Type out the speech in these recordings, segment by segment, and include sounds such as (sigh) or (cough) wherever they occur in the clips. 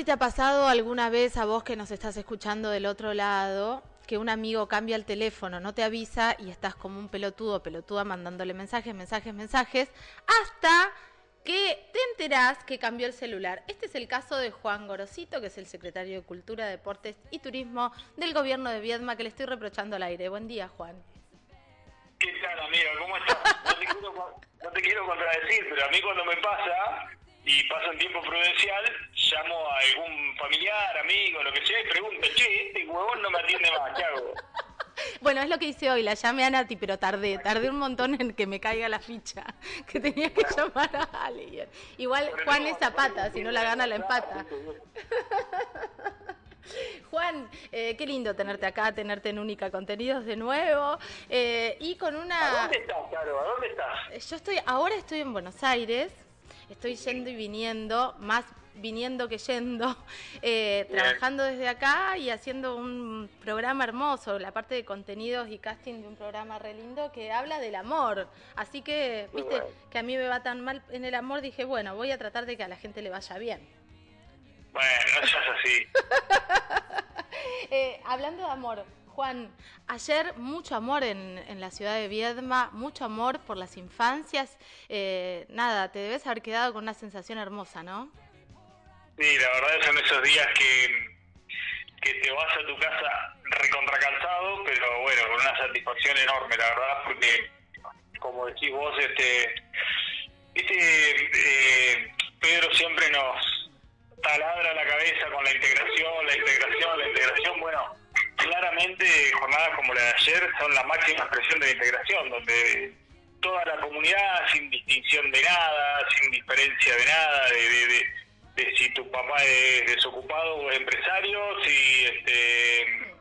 si te ha pasado alguna vez a vos que nos estás escuchando del otro lado, que un amigo cambia el teléfono, no te avisa y estás como un pelotudo, pelotuda mandándole mensajes, mensajes, mensajes, hasta que te enterás que cambió el celular. Este es el caso de Juan Gorosito, que es el secretario de Cultura, Deportes y Turismo del gobierno de Viedma, que le estoy reprochando al aire. Buen día, Juan. ¿Qué tal, amigo? ¿Cómo estás? No te, quiero, contradecir, pero a mí cuando me pasa, y pasa un tiempo prudencial, llamo a familiar, amigo, lo que sea, y pregunto, che, este huevón no me atiende más, ¿qué hago? (laughs) Bueno, es lo que hice hoy, la llamé a Nati, pero tardé, tardé un montón en que me caiga la ficha, (laughs) que tenía que llamar a alguien. Igual Juan es zapata, si no la gana la empata. (laughs) Juan, eh, qué lindo tenerte acá, tenerte en Única Contenidos de nuevo eh, y con una... ¿A dónde estás, Caro? ¿A dónde estás? Yo estoy, ahora estoy en Buenos Aires, estoy yendo y viniendo, más viniendo que yendo, (laughs) eh, trabajando desde acá y haciendo un programa hermoso, la parte de contenidos y casting de un programa re lindo que habla del amor. Así que, viste, que a mí me va tan mal en el amor, dije, bueno, voy a tratar de que a la gente le vaya bien. Bueno, no seas así. (laughs) eh, hablando de amor, Juan, ayer mucho amor en, en, la ciudad de Viedma, mucho amor por las infancias. Eh, nada, te debes haber quedado con una sensación hermosa, ¿no? Sí, la verdad son esos días que, que te vas a tu casa recontracansado, pero bueno, con una satisfacción enorme, la verdad, porque como decís vos, este, este eh, Pedro siempre nos taladra la cabeza con la integración, la integración, la integración, bueno, claramente jornadas como la de ayer son la máxima expresión de la integración, donde toda la comunidad, sin distinción de nada, sin diferencia de nada, de, de, de, si tu papá es desocupado o empresario, si este,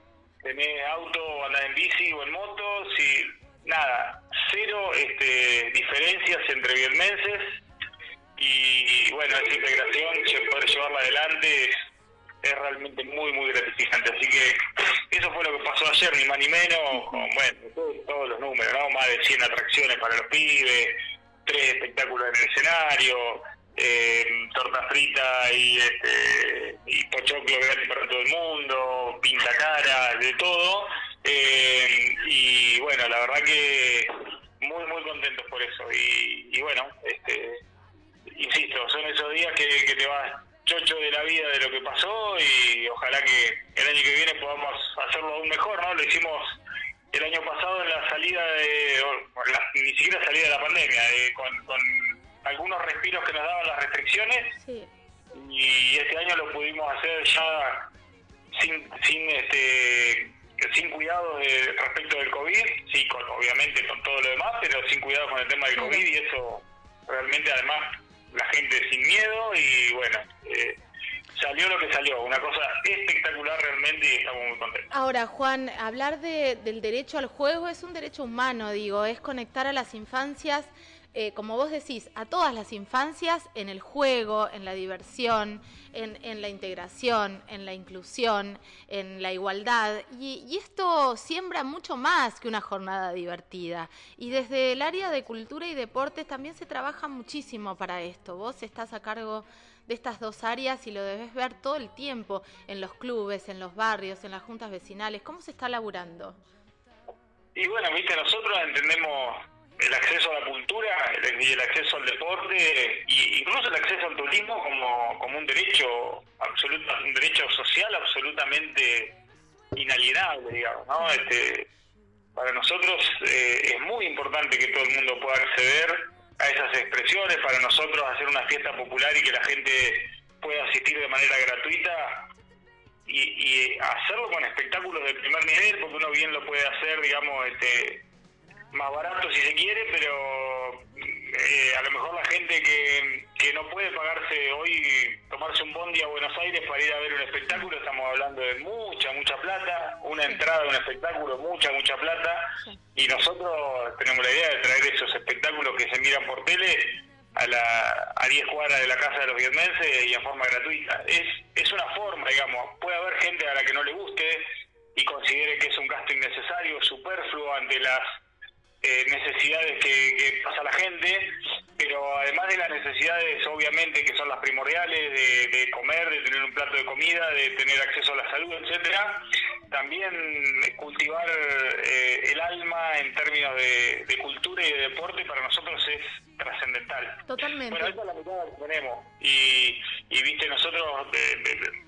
tenés auto o andás en bici o en moto, si nada, cero este, diferencias entre vietmenses y bueno, esa integración, poder llevarla adelante es, es realmente muy, muy gratificante. Así que eso fue lo que pasó ayer, ni más ni menos, con, bueno, todos, todos los números, ¿no? Más de 100 atracciones para los pibes, tres espectáculos en el escenario, eh, torta frita y este y pochoclo gratis para todo el mundo, pinta cara, de todo. Eh, y bueno, la verdad que muy, muy contentos por eso. Y, bueno, este insisto, son esos días que, que te vas chocho de la vida de lo que pasó y ojalá que el año que viene podamos hacerlo aún mejor, ¿no? Lo hicimos el año pasado en la salida de, la, ni siquiera salida de la pandemia, de, con, con, algunos respiros que nos daban las restricciones Sí. y este año lo pudimos hacer ya sin, sin este sin cuidado de, respecto del COVID, sí, con, obviamente con todo lo demás, pero sin cuidado con el tema del COVID y eso realmente además la gente sin miedo y bueno, eh, salió lo que salió, una cosa espectacular realmente y estamos muy contentos. Ahora, Juan, hablar de, del derecho al juego es un derecho humano, digo, es conectar a las infancias, eh, como vos decís, a todas las infancias en el juego, en la diversión, en, la integración, en la inclusión, en la igualdad. Y, y, esto siembra mucho más que una jornada divertida. Y desde el área de cultura y deportes también se trabaja muchísimo para esto. Vos estás a cargo de estas dos áreas y lo debes ver todo el tiempo en los clubes, en los barrios, en las juntas vecinales. ¿Cómo se está laburando? Y bueno, viste, nosotros entendemos el acceso a la cultura y el acceso al deporte y incluso el acceso al turismo como, como un derecho absoluto, un derecho social absolutamente inalienable, digamos, ¿no? Este, para nosotros eh, es muy importante que todo el mundo pueda acceder a esas expresiones, para nosotros hacer una fiesta popular y que la gente pueda asistir de manera gratuita y, y hacerlo con espectáculos de primer nivel, porque uno bien lo puede hacer, digamos, este más barato si se quiere, pero eh, a lo mejor la gente que, que no puede pagarse hoy, tomarse un bondi a Buenos Aires para ir a ver un espectáculo, estamos hablando de mucha, mucha plata, una entrada de un espectáculo, mucha, mucha plata, y nosotros tenemos la idea de traer esos espectáculos que se miran por tele a la a 10 cuadras de la casa de los vietmenses y en forma gratuita. Es, es una forma, digamos, puede haber gente a la que no le guste y considere que es un gasto innecesario, superfluo ante las eh, necesidades que, que, pasa la gente, pero además de las necesidades, obviamente, que son las primordiales, de, comer, de tener un plato de comida, de tener acceso a la salud, etcétera, también cultivar eh, el alma en términos de, cultura y de deporte para nosotros es trascendental. Totalmente. Bueno, esa es la mitad que tenemos. Y, y viste, nosotros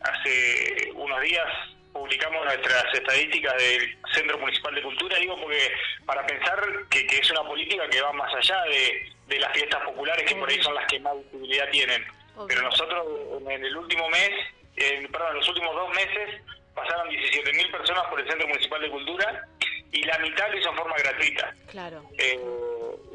hace unos días publicamos nuestras estadísticas del Centro Municipal de Cultura, digo, porque para pensar que, que es una política que va más allá de, de las fiestas populares, que por ahí son las que más visibilidad tienen. Pero nosotros en el último mes, perdón, en los últimos dos meses, pasaron 17.000 personas por el Centro Municipal de Cultura y la mitad lo hizo en forma gratuita. Claro. Eh,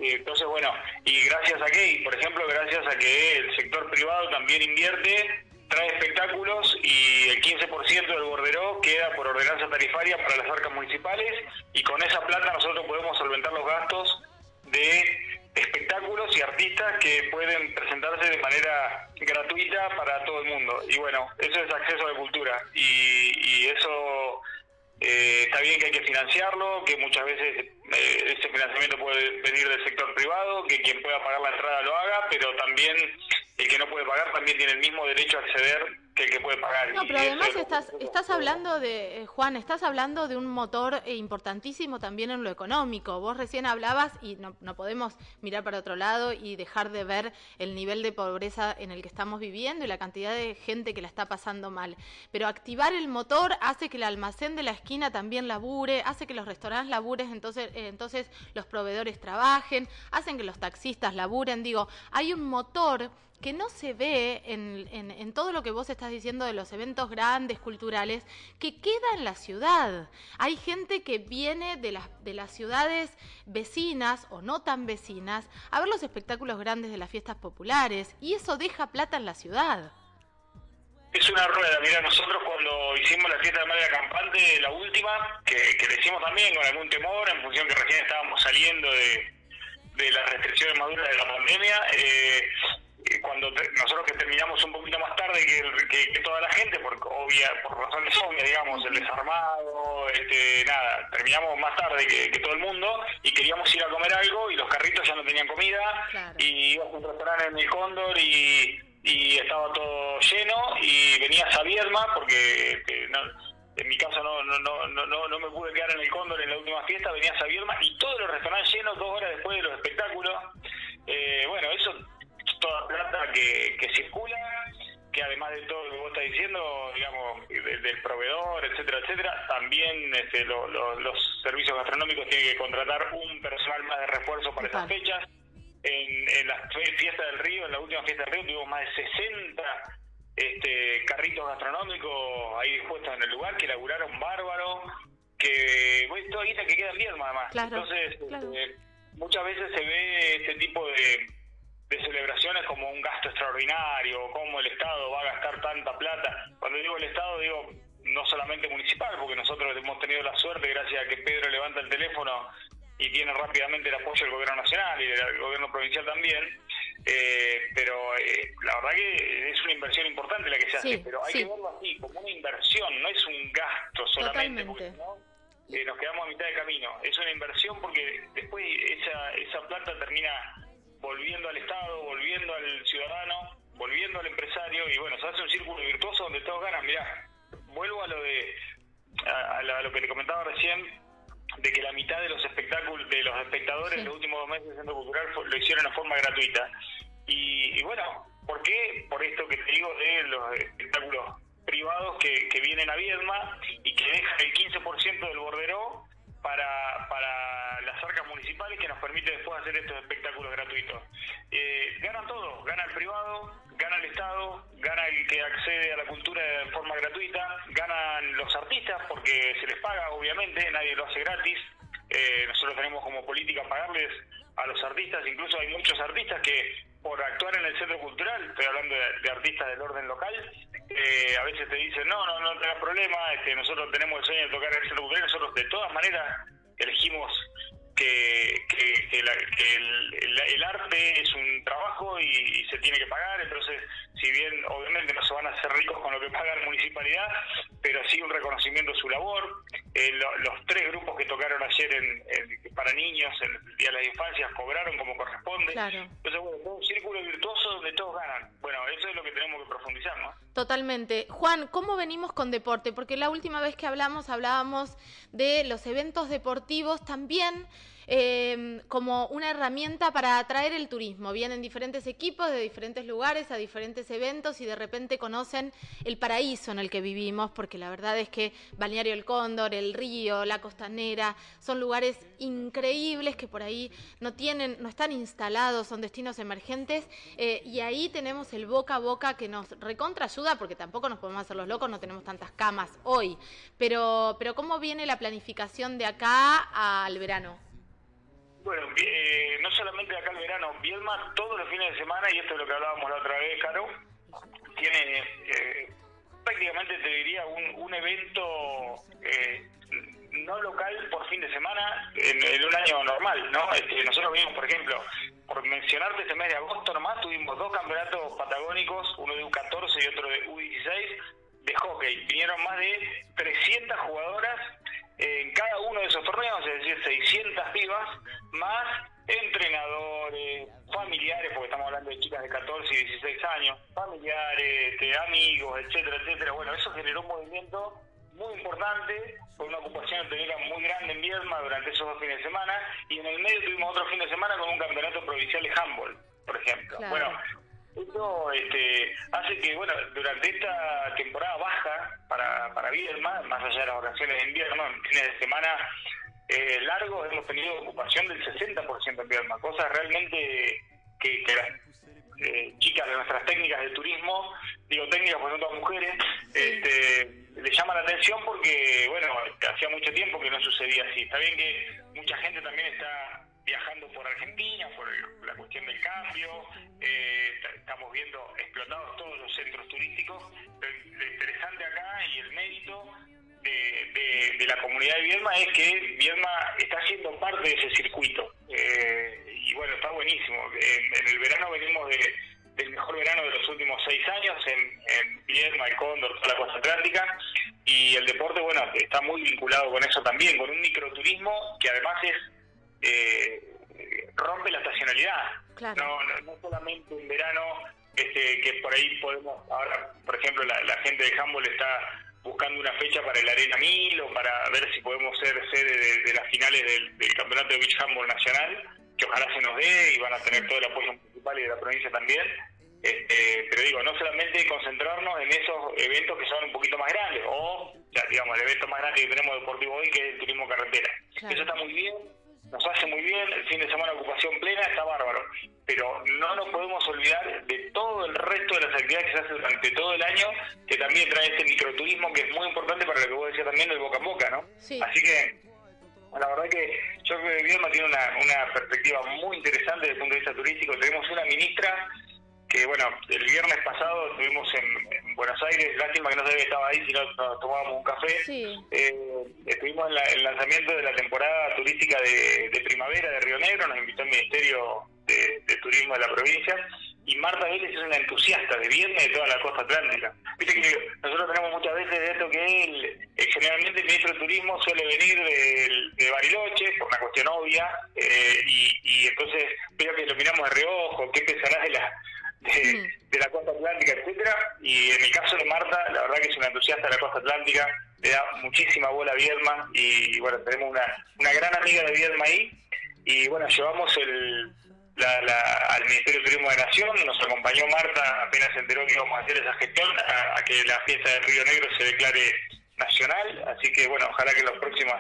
entonces, bueno, y gracias a qué, por ejemplo, gracias a que el sector privado también invierte trae espectáculos y el 15% del borderó queda por ordenanza tarifaria para las arcas municipales y con esa plata nosotros podemos solventar los gastos de espectáculos y artistas que pueden presentarse de manera gratuita para todo el mundo. Y bueno, eso es acceso a la cultura y, eso eh, está bien que hay que financiarlo, que muchas veces eh, ese financiamiento puede venir del sector privado, que quien pueda pagar la entrada lo haga, pero también el que no puede pagar también tiene el mismo derecho a acceder que el que puede pagar. No, pero además estás, estás hablando de, eh, Juan, estás hablando de un motor eh, importantísimo también en lo económico. Vos recién hablabas y no, no podemos mirar para otro lado y dejar de ver el nivel de pobreza en el que estamos viviendo y la cantidad de gente que la está pasando mal. Pero activar el motor hace que el almacén de la esquina también labure, hace que los restaurantes laburen, entonces, eh, entonces los proveedores trabajen, hacen que los taxistas laburen. Digo, hay un motor que no se ve en, en, todo lo que vos estás diciendo de los eventos grandes, culturales, que queda en la ciudad. Hay gente que viene de las, de las ciudades vecinas o no tan vecinas a ver los espectáculos grandes de las fiestas populares y eso deja plata en la ciudad. Es una rueda, mira, nosotros cuando hicimos la fiesta de Madre Campante, la última, que, que hicimos también con algún temor, en función que recién estábamos saliendo de, de las restricciones maduras de la pandemia, eh, cuando nosotros que terminamos un poquito más tarde que, que, toda la gente, por obvia, por razones obvias, digamos, el desarmado, este, nada, terminamos más tarde que, todo el mundo y queríamos ir a comer algo y los carritos ya no tenían comida y íbamos a un restaurante en el Cóndor y, y estaba todo lleno y venía Sabiedma porque este, en mi caso no, no, no, no, no me pude quedar en el Cóndor en la última fiesta, venía Sabiedma y todos los restaurantes llenos dos horas después de los espectáculos. Eh, bueno, eso toda plata que, que circula, que además de todo lo que vos estás diciendo, digamos, del, proveedor, etcétera, etcétera, también este, los servicios gastronómicos tienen que contratar un personal más de refuerzo para esas fechas. En, en la fiesta del río, en la última fiesta del río, tuvimos más de 60 este, carritos gastronómicos ahí dispuestos en el lugar que laburaron bárbaro, que bueno, toda guita que queda en Vierma además. Entonces, este, muchas veces se ve este tipo de de celebraciones como un gasto extraordinario, cómo el Estado va a gastar tanta plata. Cuando digo el Estado, digo no solamente municipal, porque nosotros hemos tenido la suerte, gracias a que Pedro levanta el teléfono y tiene rápidamente el apoyo del gobierno nacional y del gobierno provincial también, eh, pero eh, la verdad que es una inversión importante la que se hace, pero hay que verlo así, como una inversión, no es un gasto solamente, porque eh, nos quedamos a mitad de camino, es una inversión porque después esa, esa plata termina volviendo al Estado, volviendo al ciudadano, volviendo al empresario y bueno, se hace un círculo virtuoso donde todos ganan. Mirá, vuelvo a lo de a, lo que te comentaba recién de que la mitad de los espectáculos de los espectadores en los últimos dos meses del Centro Cultural lo hicieron de forma gratuita. Y, bueno, ¿por qué? Por esto que te digo de los espectáculos privados que, que vienen a Viedma y que dejan el 15% del borderó para, para municipales que nos permite después hacer estos espectáculos gratuitos. Eh, ganan todos, gana el privado, gana el Estado, gana el que accede a la cultura de forma gratuita, ganan los artistas porque se les paga, obviamente, nadie lo hace gratis. Eh, nosotros tenemos como política pagarles a los artistas, incluso hay muchos artistas que por actuar en el centro cultural, estoy hablando de, artistas del orden local, eh, a veces te dicen, no, no, no tengas problema, este, nosotros tenemos el sueño de tocar en el centro cultural, nosotros de todas maneras elegimos que, que, el, arte es un trabajo y, se tiene que pagar, entonces si bien obviamente no se van a hacer ricos con lo que paga la municipalidad, pero sí un reconocimiento de su labor. Eh, los tres grupos que tocaron ayer en, para niños en el Día de las Infancias cobraron como corresponde. Entonces, bueno, un círculo virtuoso donde todos ganan. Bueno, eso es lo que tenemos que profundizar, ¿no? Totalmente. Juan, ¿cómo venimos con deporte? Porque la última vez que hablamos hablábamos de los eventos deportivos también eh, como una herramienta para atraer el turismo. Vienen diferentes equipos de diferentes lugares a diferentes eventos y de repente conocen el paraíso en el que vivimos, porque la verdad es que Balneario El Cóndor, el río, la costanera, son lugares increíbles que por ahí no tienen, no están instalados, son destinos emergentes, eh, y ahí tenemos el boca a boca que nos recontra ayuda, porque tampoco nos podemos hacer los locos, no tenemos tantas camas hoy. Pero, pero ¿cómo viene la planificación de acá al verano? Bueno, eh, no solamente acá el verano, Viedma todos los fines de semana, y esto es lo que hablábamos la otra vez, Caro, tiene eh, prácticamente, te diría, un, evento eh, no local por fin de semana en, un año normal, ¿no? Este, nosotros vimos, por ejemplo, por mencionarte este mes de agosto nomás, tuvimos dos campeonatos patagónicos, uno de U14 y otro de U16, de hockey. Vinieron más de 300 jugadoras en cada uno de esos torneos, es decir, 600 vivas, más entrenadores, familiares, porque estamos hablando de chicas de 14 y 16 años, familiares, este, amigos, etcétera, etcétera. Bueno, eso generó un movimiento muy importante, con una ocupación hotelera muy grande en Viedma durante esos dos fines de semana, y en el medio tuvimos otro fin de semana con un campeonato provincial de handball, por ejemplo. Bueno, eso este, hace que, bueno, durante esta temporada baja para, para Viedma, más allá de las vacaciones de invierno, en fines de semana eh, largos, hemos tenido ocupación del 60% en Viedma, cosas realmente que, que las eh, chicas de nuestras técnicas de turismo, digo técnicas porque son todas mujeres, este, le llama la atención porque, bueno, hacía mucho tiempo que no sucedía así. Está bien que mucha gente también está viajando por Argentina, por la cuestión del cambio, eh, estamos viendo explotados todos los centros turísticos, pero lo interesante acá y el mérito de, la comunidad de Viedma es que Viedma está siendo parte de ese circuito. Eh, y bueno, está buenísimo. En, el verano venimos del mejor verano de los últimos seis años en, en Viedma, el Cóndor, toda la costa atlántica. Y el deporte, bueno, está muy vinculado con eso también, con un microturismo que además es eh, rompe la estacionalidad. No, no, solamente un verano este, que por ahí podemos, ahora por ejemplo la, gente de Humboldt está buscando una fecha para el Arena 1000 o para ver si podemos ser sede de, las finales del, campeonato de Beach Humboldt Nacional, que ojalá se nos dé y van a tener todo el apoyo municipal y de la provincia también. Este, pero digo, no solamente concentrarnos en esos eventos que son un poquito más grandes, o ya, digamos, el evento más grande que tenemos deportivo hoy, que es el turismo carretera. Eso está muy bien, nos hace muy bien, el fin de semana ocupación plena, está bárbaro, pero no nos podemos olvidar de todo el resto de las actividades que se hacen durante todo el año, que también trae este microturismo que es muy importante para lo que vos decías también del boca a boca, ¿no? Así que la verdad que yo creo que Viedma tiene una, una perspectiva muy interesante desde el punto de vista turístico. Tenemos una ministra que, bueno, el viernes pasado estuvimos en, Buenos Aires, lástima que no se estaba ahí, si no tomábamos un café. Eh, estuvimos en el lanzamiento de la temporada turística de, primavera de Río Negro, nos invitó el Ministerio de, Turismo de la provincia, y Marta Vélez es una entusiasta de y de toda la costa atlántica. Viste que nosotros tenemos muchas veces de esto que el, eh, generalmente el ministro de Turismo suele venir de, Bariloche, por una cuestión obvia, eh, y, y entonces veo que lo miramos de reojo, qué pensarás de la de, la costa atlántica, etcétera. Y en el caso de Marta, la verdad que es una entusiasta de la costa atlántica, le da muchísima bola a Viedma y, bueno, tenemos una, una gran amiga de Viedma ahí. Y bueno, llevamos el, al Ministerio de Turismo de Nación, nos acompañó Marta apenas se enteró que íbamos a hacer esa gestión, a, que la fiesta del Río Negro se declare nacional, así que bueno, ojalá que los próximos,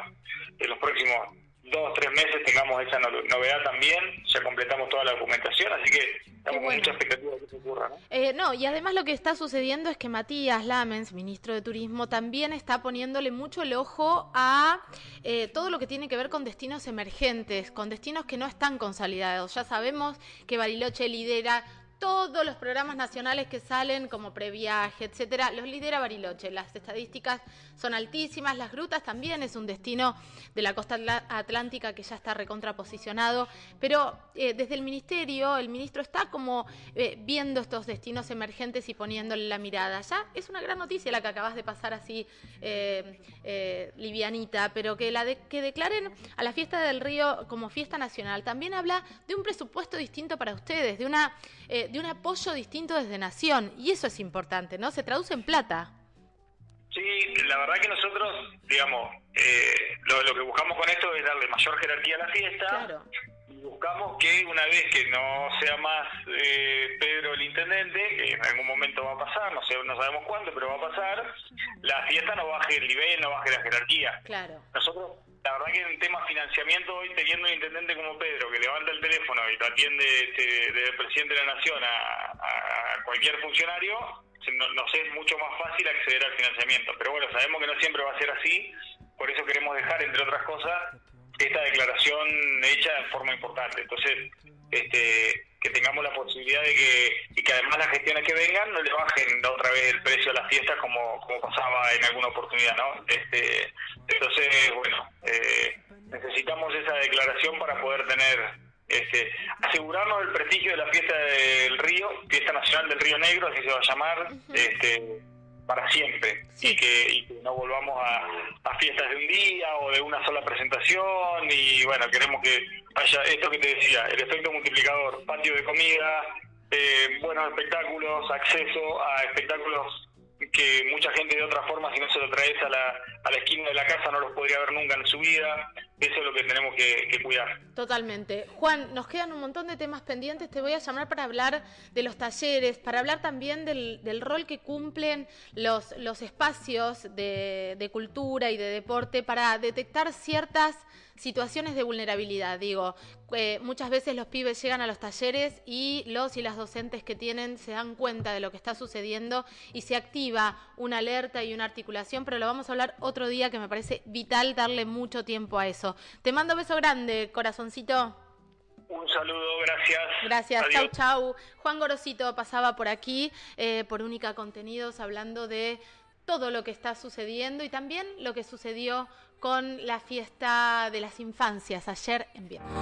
en los próximos dos o tres meses tengamos esa novedad también, ya completamos toda la documentación, así que estamos con mucha expectativa de que se ocurra. ¿no? Eh, no, y además lo que está sucediendo es que Matías Lamens, ministro de Turismo, también está poniéndole mucho el ojo a eh, todo lo que tiene que ver con destinos emergentes, con destinos que no están consolidados. Ya sabemos que Bariloche lidera todos los programas nacionales que salen como previaje, etcétera, los lidera Bariloche. Las estadísticas son altísimas, las grutas también es un destino de la costa atlántica que ya está recontraposicionado, pero eh, desde el ministerio, el ministro está como eh, viendo estos destinos emergentes y poniéndole la mirada. Ya es una gran noticia la que acabas de pasar así eh, livianita, pero que la que declaren a la fiesta del río como fiesta nacional también habla de un presupuesto distinto para ustedes, de una de un apoyo distinto desde Nación. Y eso es importante, ¿no? Se traduce en plata. Sí, la verdad que nosotros, digamos, eh, lo, que buscamos con esto es darle mayor jerarquía a la fiesta. Claro. buscamos que una vez que no sea más eh, Pedro el intendente, que en algún momento va a pasar, no sé, no sabemos cuándo, pero va a pasar, la fiesta no baje el nivel, no baje la jerarquía. Claro. Nosotros la verdad que en tema financiamiento hoy teniendo un intendente como Pedro que levanta el teléfono y te atiende este, del presidente de la nación a, cualquier funcionario, nos es mucho más fácil acceder al financiamiento. Pero bueno, sabemos que no siempre va a ser así, por eso queremos dejar, entre otras cosas, esta declaración hecha en forma importante. Entonces, este, que tengamos la posibilidad de que, y que además las gestiones que vengan no le bajen otra vez el precio a las fiestas como, como pasaba en alguna oportunidad, ¿no? Este, entonces, bueno, eh, necesitamos esa declaración para poder tener, este, asegurarnos el prestigio de la fiesta del río, fiesta nacional del río Negro, así se va a llamar, este, para siempre y, que, no volvamos a, a, fiestas de un día o de una sola presentación y bueno, queremos que haya esto que te decía, el efecto multiplicador, patio de comida, eh, buenos espectáculos, acceso a espectáculos que mucha gente de otra forma, si no se lo traes a la, a la esquina de la casa, no los podría ver nunca en su vida. Eso es lo que tenemos que, cuidar. Totalmente. Juan, nos quedan un montón de temas pendientes. Te voy a llamar para hablar de los talleres, para hablar también del, del rol que cumplen los, los espacios de, de cultura y de deporte para detectar ciertas situaciones de vulnerabilidad. Digo, eh, muchas veces los pibes llegan a los talleres y los y las docentes que tienen se dan cuenta de lo que está sucediendo y se activa una alerta y una articulación, pero lo vamos a hablar otro día que me parece vital darle mucho tiempo a eso. Te mando beso grande, corazoncito. Un saludo, gracias. Gracias, chau, chau. Juan Gorosito pasaba por aquí, eh, por Única Contenidos, hablando de todo lo que está sucediendo y también lo que sucedió con la fiesta de las infancias ayer en viernes.